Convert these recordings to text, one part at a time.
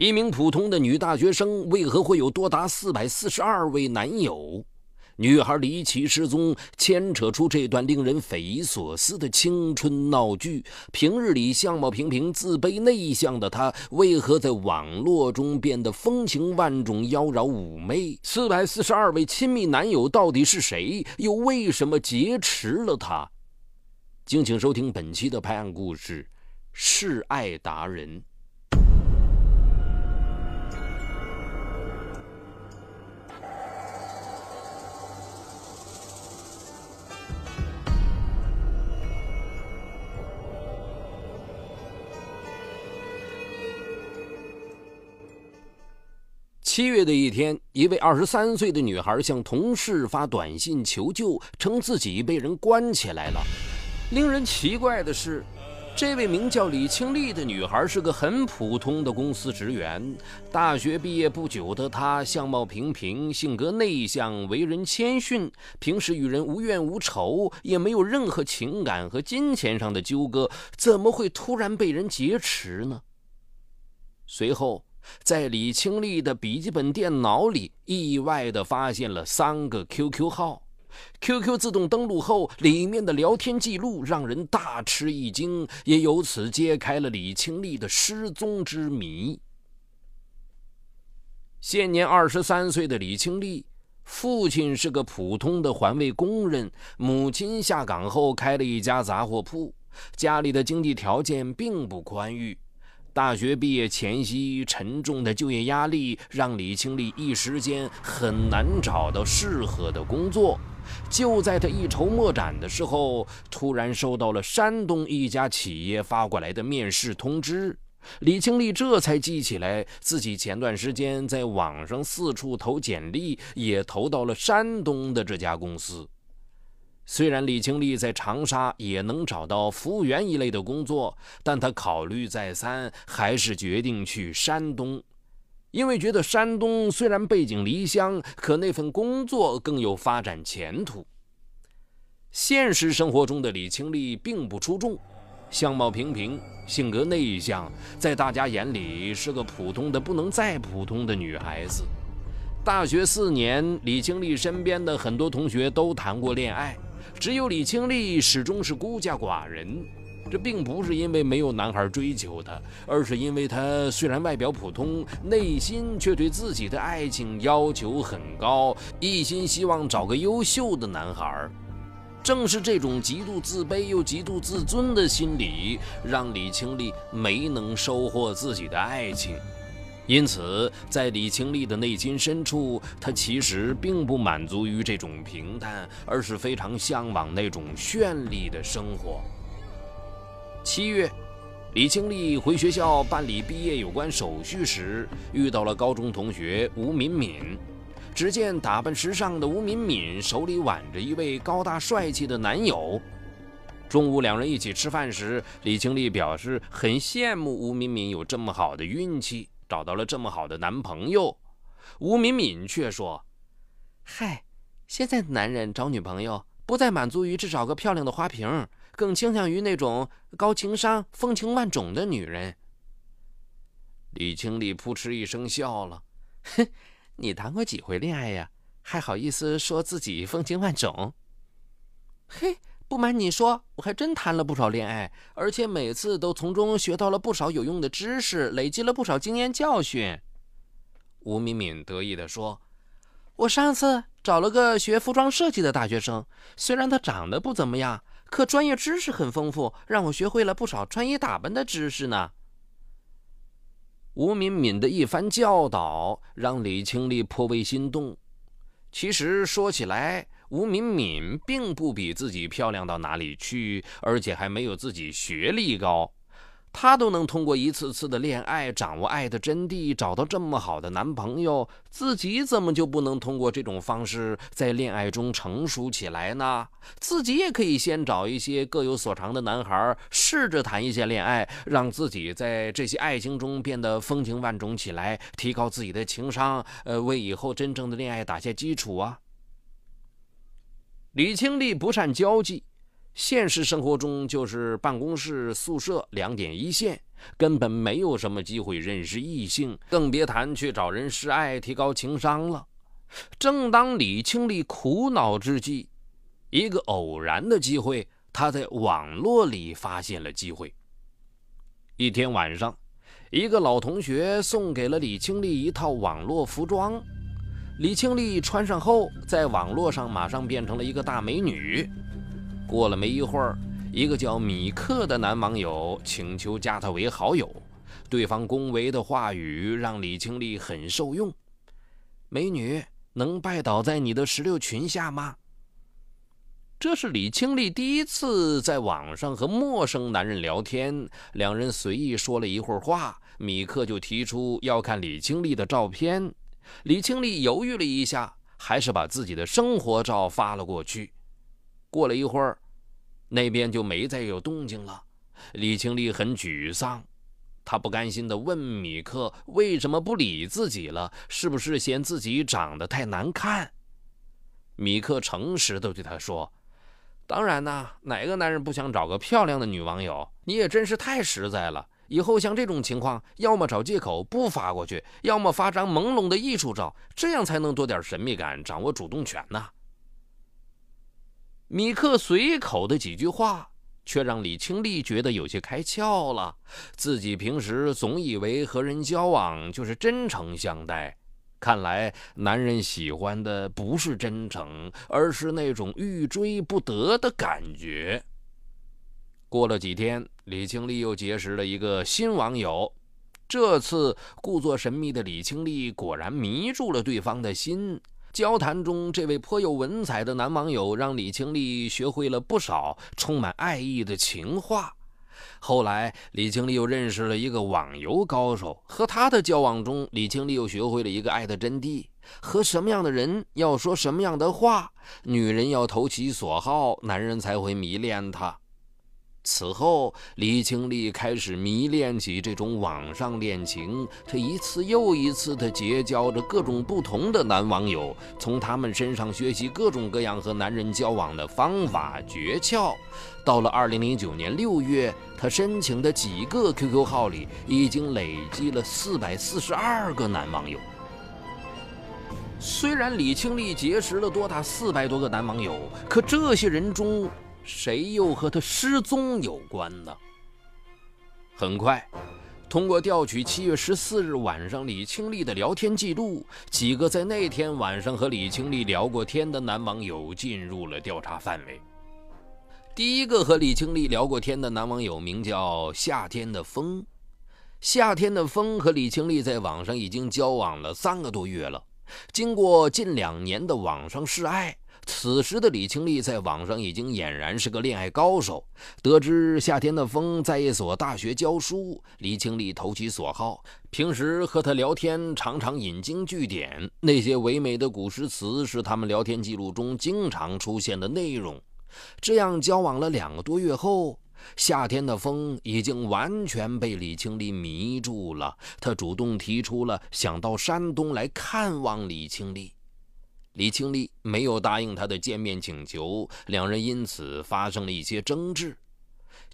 一名普通的女大学生为何会有多达四百四十二位男友？女孩离奇失踪，牵扯出这段令人匪夷所思的青春闹剧。平日里相貌平平、自卑内向的她，为何在网络中变得风情万种、妖娆妩媚？四百四十二位亲密男友到底是谁？又为什么劫持了她？敬请收听本期的拍案故事，《示爱达人》。七月的一天，一位二十三岁的女孩向同事发短信求救，称自己被人关起来了。令人奇怪的是，这位名叫李清丽的女孩是个很普通的公司职员。大学毕业不久的她，相貌平平，性格内向，为人谦逊，平时与人无怨无仇，也没有任何情感和金钱上的纠葛，怎么会突然被人劫持呢？随后。在李清丽的笔记本电脑里，意外地发现了三个 QQ 号。QQ 自动登录后，里面的聊天记录让人大吃一惊，也由此揭开了李清丽的失踪之谜。现年二十三岁的李清丽，父亲是个普通的环卫工人，母亲下岗后开了一家杂货铺，家里的经济条件并不宽裕。大学毕业前夕，沉重的就业压力让李清丽一时间很难找到适合的工作。就在他一筹莫展的时候，突然收到了山东一家企业发过来的面试通知。李清丽这才记起来，自己前段时间在网上四处投简历，也投到了山东的这家公司。虽然李清丽在长沙也能找到服务员一类的工作，但她考虑再三，还是决定去山东，因为觉得山东虽然背井离乡，可那份工作更有发展前途。现实生活中的李清丽并不出众，相貌平平，性格内向，在大家眼里是个普通的不能再普通的女孩子。大学四年，李清丽身边的很多同学都谈过恋爱。只有李清丽始终是孤家寡人，这并不是因为没有男孩追求她，而是因为她虽然外表普通，内心却对自己的爱情要求很高，一心希望找个优秀的男孩。正是这种极度自卑又极度自尊的心理，让李清丽没能收获自己的爱情。因此，在李清丽的内心深处，她其实并不满足于这种平淡，而是非常向往那种绚丽的生活。七月，李清丽回学校办理毕业有关手续时，遇到了高中同学吴敏敏。只见打扮时尚的吴敏敏手里挽着一位高大帅气的男友。中午两人一起吃饭时，李清丽表示很羡慕吴敏敏有这么好的运气。找到了这么好的男朋友，吴敏敏却说：“嗨，现在的男人找女朋友不再满足于只找个漂亮的花瓶，更倾向于那种高情商、风情万种的女人。”李清丽扑哧一声笑了：“哼，你谈过几回恋爱呀？还好意思说自己风情万种？嘿。”不瞒你说，我还真谈了不少恋爱，而且每次都从中学到了不少有用的知识，累积了不少经验教训。吴敏敏得意地说：“我上次找了个学服装设计的大学生，虽然他长得不怎么样，可专业知识很丰富，让我学会了不少穿衣打扮的知识呢。”吴敏敏的一番教导让李清丽颇为心动。其实说起来，吴敏敏并不比自己漂亮到哪里去，而且还没有自己学历高。她都能通过一次次的恋爱掌握爱的真谛，找到这么好的男朋友，自己怎么就不能通过这种方式在恋爱中成熟起来呢？自己也可以先找一些各有所长的男孩，试着谈一些恋爱，让自己在这些爱情中变得风情万种起来，提高自己的情商，呃，为以后真正的恋爱打下基础啊。李清丽不善交际。现实生活中就是办公室、宿舍两点一线，根本没有什么机会认识异性，更别谈去找人示爱、提高情商了。正当李清丽苦恼之际，一个偶然的机会，他在网络里发现了机会。一天晚上，一个老同学送给了李清丽一套网络服装。李清丽穿上后，在网络上马上变成了一个大美女。过了没一会儿，一个叫米克的男网友请求加她为好友，对方恭维的话语让李清丽很受用。美女，能拜倒在你的石榴裙下吗？这是李清丽第一次在网上和陌生男人聊天，两人随意说了一会儿话，米克就提出要看李清丽的照片。李清丽犹豫了一下，还是把自己的生活照发了过去。过了一会儿，那边就没再有动静了。李清丽很沮丧，她不甘心地问米克：“为什么不理自己了？是不是嫌自己长得太难看？”米克诚实地对她说。当然呐，哪个男人不想找个漂亮的女网友？你也真是太实在了。以后像这种情况，要么找借口不发过去，要么发张朦胧的艺术照，这样才能多点神秘感，掌握主动权呢。米克随口的几句话，却让李清丽觉得有些开窍了。自己平时总以为和人交往就是真诚相待。看来，男人喜欢的不是真诚，而是那种欲追不得的感觉。过了几天，李清丽又结识了一个新网友。这次故作神秘的李清丽果然迷住了对方的心。交谈中，这位颇有文采的男网友让李清丽学会了不少充满爱意的情话。后来，李清丽又认识了一个网游高手，和他的交往中，李清丽又学会了一个爱的真谛：和什么样的人要说什么样的话，女人要投其所好，男人才会迷恋她。此后，李清丽开始迷恋起这种网上恋情。她一次又一次地结交着各种不同的男网友，从他们身上学习各种各样和男人交往的方法诀窍。到了2009年6月，她申请的几个 QQ 号里已经累积了442个男网友。虽然李清丽结识了多达四百多个男网友，可这些人中，谁又和他失踪有关呢？很快，通过调取七月十四日晚上李清丽的聊天记录，几个在那天晚上和李清丽聊过天的男网友进入了调查范围。第一个和李清丽聊过天的男网友名叫夏天的风，夏天的风和李清丽在网上已经交往了三个多月了，经过近两年的网上示爱。此时的李清丽在网上已经俨然是个恋爱高手。得知夏天的风在一所大学教书，李清丽投其所好，平时和他聊天常常引经据典，那些唯美的古诗词是他们聊天记录中经常出现的内容。这样交往了两个多月后，夏天的风已经完全被李清丽迷住了，他主动提出了想到山东来看望李清丽。李清丽没有答应他的见面请求，两人因此发生了一些争执。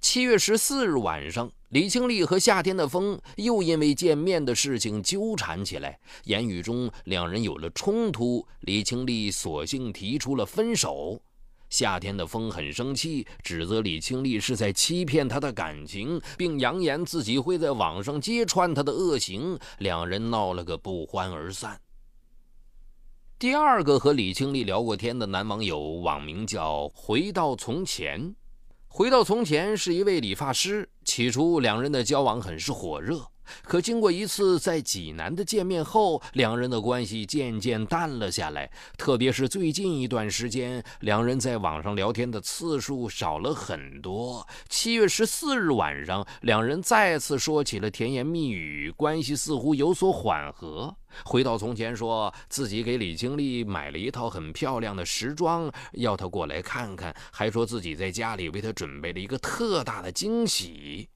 七月十四日晚上，李清丽和夏天的风又因为见面的事情纠缠起来，言语中两人有了冲突。李清丽索性提出了分手。夏天的风很生气，指责李清丽是在欺骗他的感情，并扬言自己会在网上揭穿他的恶行。两人闹了个不欢而散。第二个和李清丽聊过天的男网友，网名叫“回到从前”。回到从前是一位理发师。起初，两人的交往很是火热。可经过一次在济南的见面后，两人的关系渐渐淡了下来。特别是最近一段时间，两人在网上聊天的次数少了很多。七月十四日晚上，两人再次说起了甜言蜜语，关系似乎有所缓和。回到从前，说自己给李清丽买了一套很漂亮的时装，要她过来看看，还说自己在家里为她准备了一个特大的惊喜。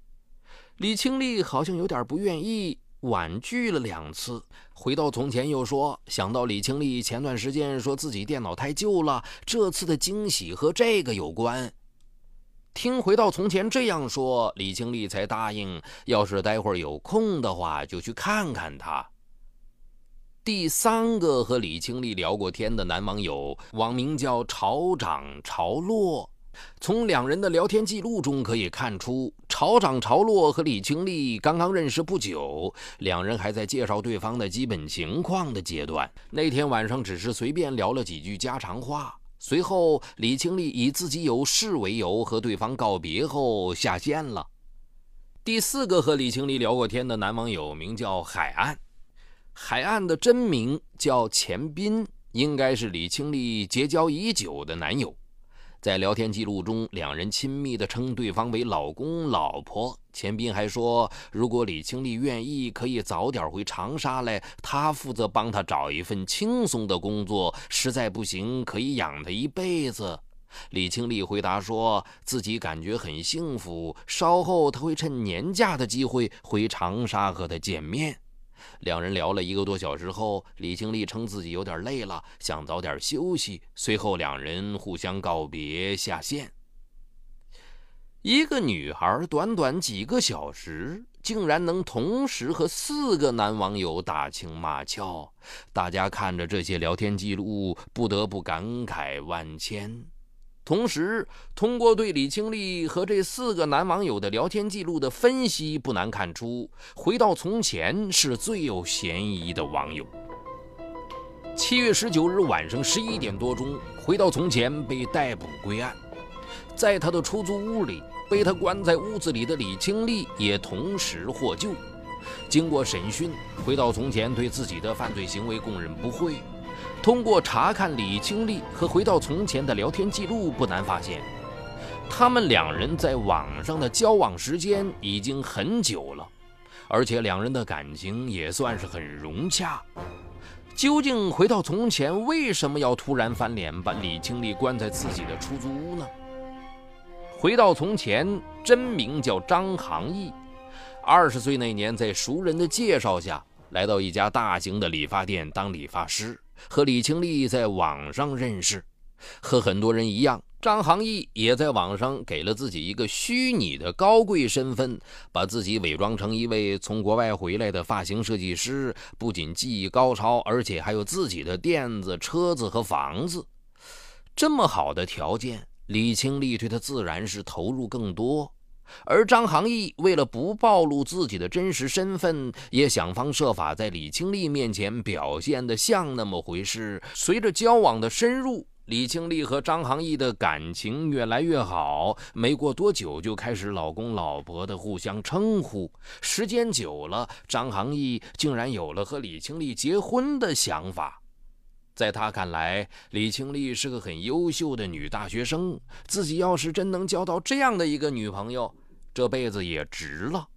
李清丽好像有点不愿意，婉拒了两次。回到从前又说，想到李清丽前段时间说自己电脑太旧了，这次的惊喜和这个有关。听回到从前这样说，李清丽才答应，要是待会儿有空的话，就去看看他。第三个和李清丽聊过天的男网友，网名叫潮涨潮落。从两人的聊天记录中可以看出，潮涨潮落和李清丽刚刚认识不久，两人还在介绍对方的基本情况的阶段。那天晚上只是随便聊了几句家常话。随后，李清丽以自己有事为由和对方告别后下线了。第四个和李清丽聊过天的男网友名叫海岸，海岸的真名叫钱斌，应该是李清丽结交已久的男友。在聊天记录中，两人亲密地称对方为老公、老婆。钱斌还说，如果李清丽愿意，可以早点回长沙来，他负责帮她找一份轻松的工作。实在不行，可以养她一辈子。李清丽回答说自己感觉很幸福，稍后他会趁年假的机会回长沙和他见面。两人聊了一个多小时后，李清丽称自己有点累了，想早点休息。随后，两人互相告别下线。一个女孩短短几个小时，竟然能同时和四个男网友打情骂俏，大家看着这些聊天记录，不得不感慨万千。同时，通过对李清丽和这四个男网友的聊天记录的分析，不难看出，回到从前是最有嫌疑的网友。七月十九日晚上十一点多钟，回到从前被逮捕归案，在他的出租屋里，被他关在屋子里的李清丽也同时获救。经过审讯，回到从前对自己的犯罪行为供认不讳。通过查看李清丽和回到从前的聊天记录，不难发现，他们两人在网上的交往时间已经很久了，而且两人的感情也算是很融洽。究竟回到从前为什么要突然翻脸，把李清丽关在自己的出租屋呢？回到从前真名叫张航义，二十岁那年在熟人的介绍下来到一家大型的理发店当理发师。和李清丽在网上认识，和很多人一样，张航毅也在网上给了自己一个虚拟的高贵身份，把自己伪装成一位从国外回来的发型设计师，不仅技艺高超，而且还有自己的店子、车子和房子。这么好的条件，李清丽对他自然是投入更多。而张航义为了不暴露自己的真实身份，也想方设法在李清丽面前表现得像那么回事。随着交往的深入，李清丽和张航义的感情越来越好，没过多久就开始老公老婆的互相称呼。时间久了，张航义竟然有了和李清丽结婚的想法。在他看来，李清丽是个很优秀的女大学生，自己要是真能交到这样的一个女朋友，这辈子也值了。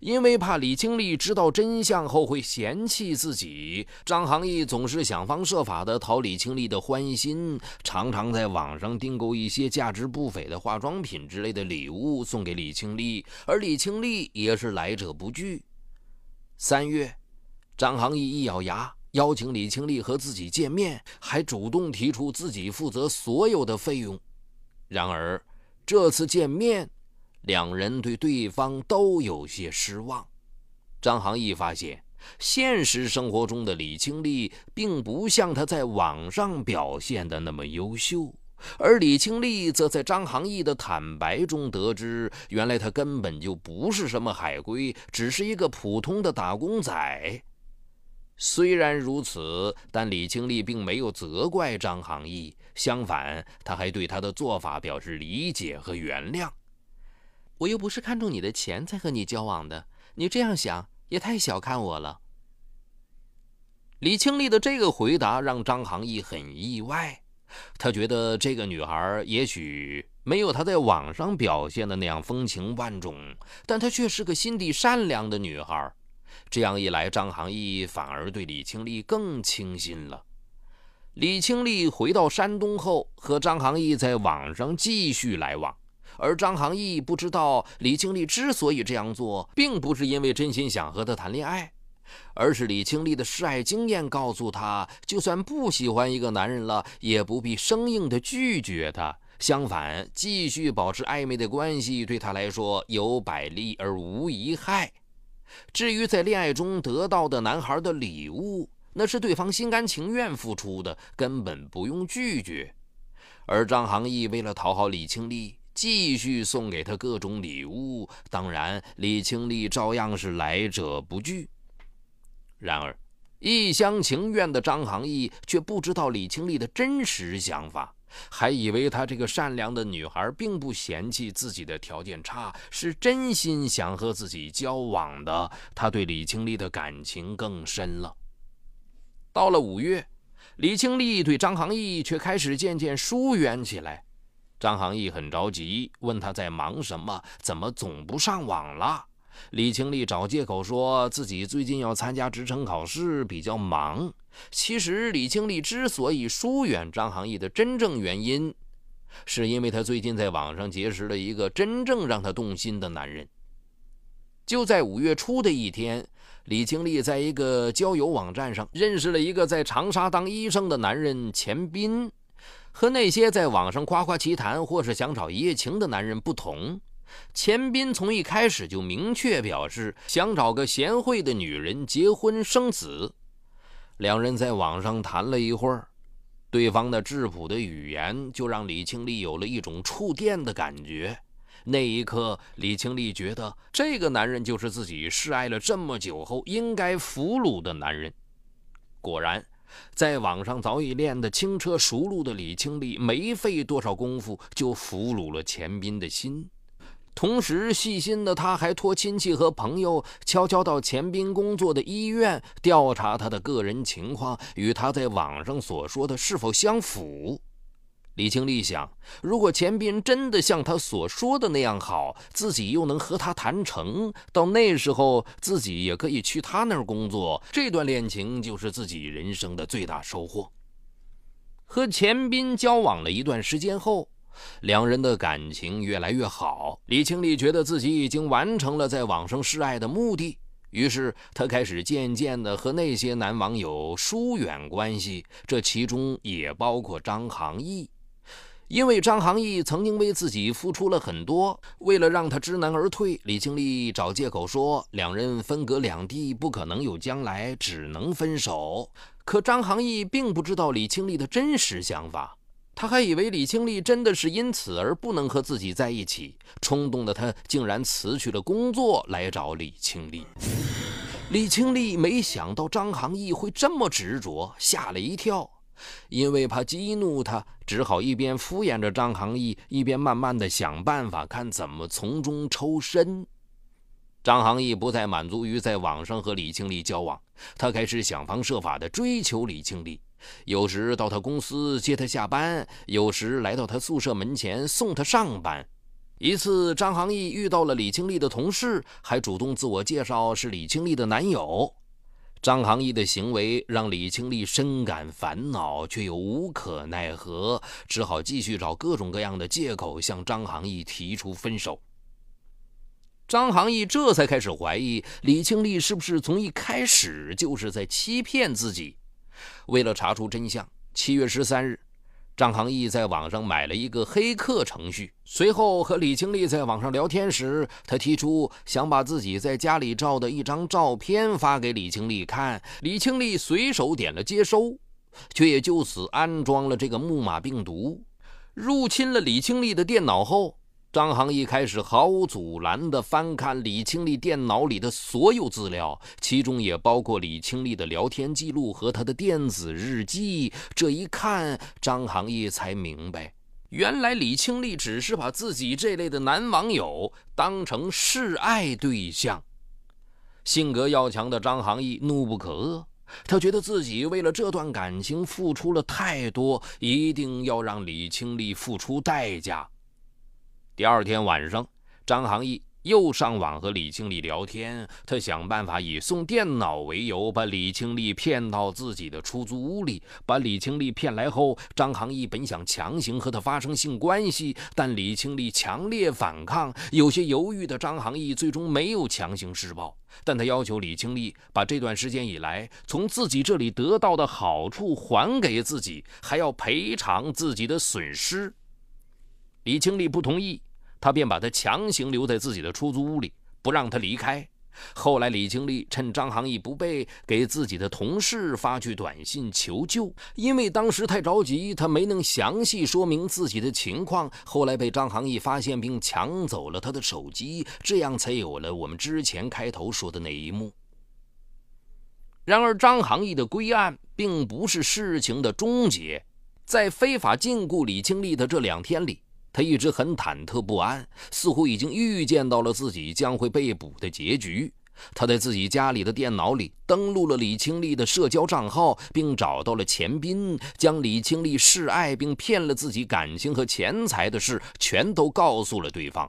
因为怕李清丽知道真相后会嫌弃自己，张航义总是想方设法的讨李清丽的欢心，常常在网上订购一些价值不菲的化妆品之类的礼物送给李清丽，而李清丽也是来者不拒。三月，张航义一咬牙。邀请李清丽和自己见面，还主动提出自己负责所有的费用。然而，这次见面，两人对对方都有些失望。张航义发现，现实生活中的李清丽并不像他在网上表现的那么优秀，而李清丽则在张航义的坦白中得知，原来他根本就不是什么海归，只是一个普通的打工仔。虽然如此，但李清丽并没有责怪张航义，相反，他还对他的做法表示理解和原谅。我又不是看中你的钱才和你交往的，你这样想也太小看我了。李清丽的这个回答让张航义很意外，他觉得这个女孩也许没有他在网上表现的那样风情万种，但她却是个心地善良的女孩。这样一来，张航义反而对李清丽更倾心了。李清丽回到山东后，和张航义在网上继续来往，而张航义不知道，李清丽之所以这样做，并不是因为真心想和他谈恋爱，而是李清丽的示爱经验告诉他，就算不喜欢一个男人了，也不必生硬的拒绝他。相反，继续保持暧昧的关系对他来说有百利而无一害。至于在恋爱中得到的男孩的礼物，那是对方心甘情愿付出的，根本不用拒绝。而张航义为了讨好李清丽，继续送给她各种礼物，当然李清丽照样是来者不拒。然而，一厢情愿的张航义却不知道李清丽的真实想法。还以为她这个善良的女孩并不嫌弃自己的条件差，是真心想和自己交往的。他对李清丽的感情更深了。到了五月，李清丽对张航义却开始渐渐疏远起来。张航义很着急，问他在忙什么，怎么总不上网了？李清丽找借口说自己最近要参加职称考试，比较忙。其实，李清丽之所以疏远张航义的真正原因，是因为他最近在网上结识了一个真正让他动心的男人。就在五月初的一天，李清丽在一个交友网站上认识了一个在长沙当医生的男人钱斌。和那些在网上夸夸其谈或是想找一夜情的男人不同。钱斌从一开始就明确表示想找个贤惠的女人结婚生子。两人在网上谈了一会儿，对方的质朴的语言就让李清丽有了一种触电的感觉。那一刻，李清丽觉得这个男人就是自己示爱了这么久后应该俘虏的男人。果然，在网上早已练得轻车熟路的李清丽，没费多少功夫就俘虏了钱斌的心。同时，细心的他还托亲戚和朋友悄悄到钱斌工作的医院调查他的个人情况，与他在网上所说的是否相符。李清丽想，如果钱斌真的像他所说的那样好，自己又能和他谈成，到那时候自己也可以去他那儿工作，这段恋情就是自己人生的最大收获。和钱斌交往了一段时间后。两人的感情越来越好，李清丽觉得自己已经完成了在网上示爱的目的，于是她开始渐渐地和那些男网友疏远关系，这其中也包括张航义。因为张航义曾经为自己付出了很多，为了让他知难而退，李清丽找借口说两人分隔两地，不可能有将来，只能分手。可张航义并不知道李清丽的真实想法。他还以为李清丽真的是因此而不能和自己在一起，冲动的他竟然辞去了工作来找李清丽。李清丽没想到张航义会这么执着，吓了一跳。因为怕激怒他，只好一边敷衍着张航义，一边慢慢的想办法看怎么从中抽身。张航义不再满足于在网上和李清丽交往，他开始想方设法的追求李清丽。有时到他公司接他下班，有时来到他宿舍门前送他上班。一次，张航义遇到了李清丽的同事，还主动自我介绍是李清丽的男友。张航义的行为让李清丽深感烦恼，却又无可奈何，只好继续找各种各样的借口向张航义提出分手。张航义这才开始怀疑李清丽是不是从一开始就是在欺骗自己。为了查出真相，七月十三日，张航义在网上买了一个黑客程序。随后和李清丽在网上聊天时，他提出想把自己在家里照的一张照片发给李清丽看。李清丽随手点了接收，却也就此安装了这个木马病毒，入侵了李清丽的电脑后。张航一开始毫无阻拦地翻看李清丽电脑里的所有资料，其中也包括李清丽的聊天记录和她的电子日记。这一看，张航一才明白，原来李清丽只是把自己这类的男网友当成示爱对象。性格要强的张航义怒不可遏，他觉得自己为了这段感情付出了太多，一定要让李清丽付出代价。第二天晚上，张航义又上网和李清丽聊天。他想办法以送电脑为由，把李清丽骗到自己的出租屋里。把李清丽骗来后，张航义本想强行和她发生性关系，但李清丽强烈反抗。有些犹豫的张航义最终没有强行施暴，但他要求李清丽把这段时间以来从自己这里得到的好处还给自己，还要赔偿自己的损失。李清丽不同意，他便把他强行留在自己的出租屋里，不让他离开。后来，李清丽趁张航义不备，给自己的同事发去短信求救。因为当时太着急，他没能详细说明自己的情况。后来被张航义发现，并抢走了他的手机，这样才有了我们之前开头说的那一幕。然而，张航义的归案并不是事情的终结。在非法禁锢李清丽的这两天里，他一直很忐忑不安，似乎已经预见到了自己将会被捕的结局。他在自己家里的电脑里登录了李清丽的社交账号，并找到了钱斌，将李清丽示爱并骗了自己感情和钱财的事全都告诉了对方。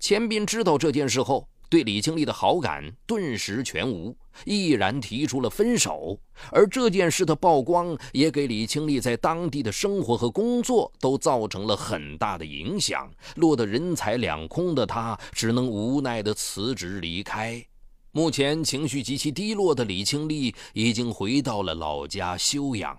钱斌知道这件事后。对李清丽的好感顿时全无，毅然提出了分手。而这件事的曝光，也给李清丽在当地的生活和工作都造成了很大的影响。落得人财两空的他，只能无奈地辞职离开。目前情绪极其低落的李清丽，已经回到了老家休养。